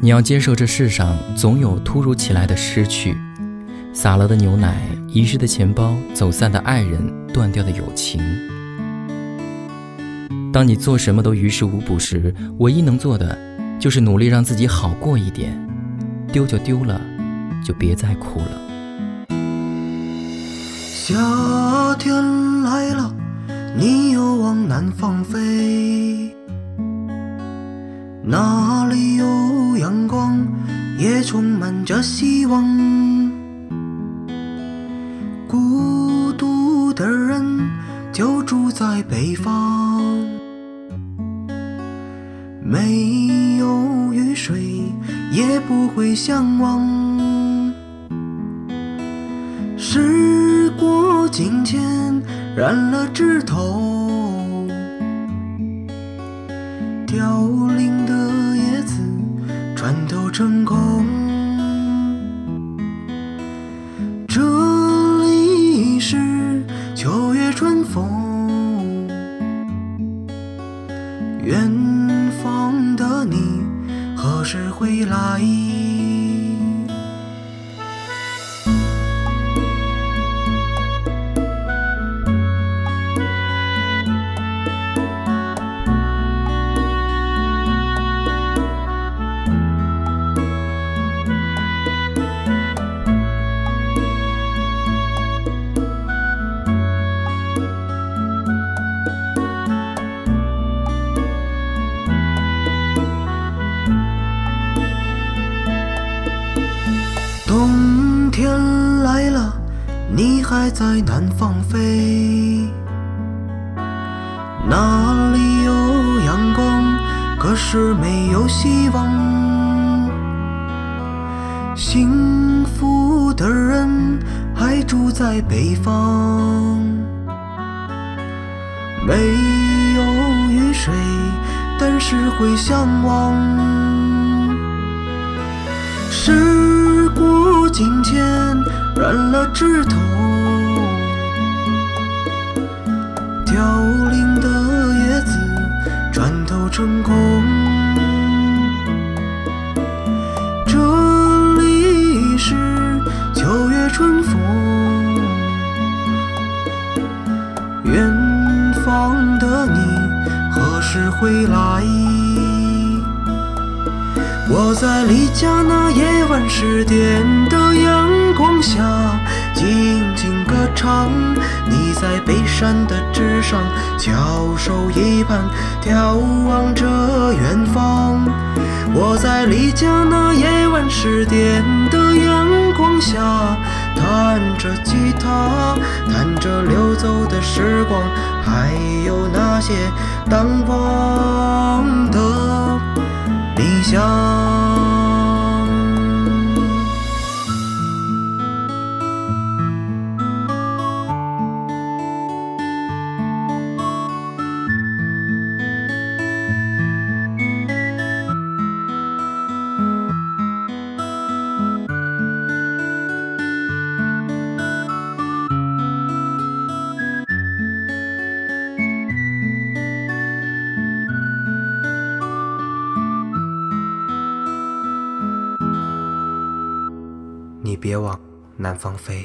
你要接受这世上总有突如其来的失去，洒了的牛奶，遗失的钱包，走散的爱人，断掉的友情。当你做什么都于事无补时，唯一能做的就是努力让自己好过一点。丢就丢了，就别再哭了。夏天来了，你又往南方飞，那，充满着希望。孤独的人就住在北方，没有雨水也不会向往。时过境迁，染了枝头，凋零的叶子穿透成空。远方的你何时回来？还在南方飞，那里有阳光，可是没有希望。幸福的人还住在北方，没有雨水，但是会向往。时过境迁，染了枝头，凋零的叶子转头成空。这里是秋月春风，远方的你何时回来？我在离家那夜晚十点的阳光下静静歌唱，你在北山的枝上翘首以盼，眺望着远方。我在离家那夜晚十点的阳光下，弹着吉他，弹着流走的时光，还有那些淡忘的理想。别往南方飞。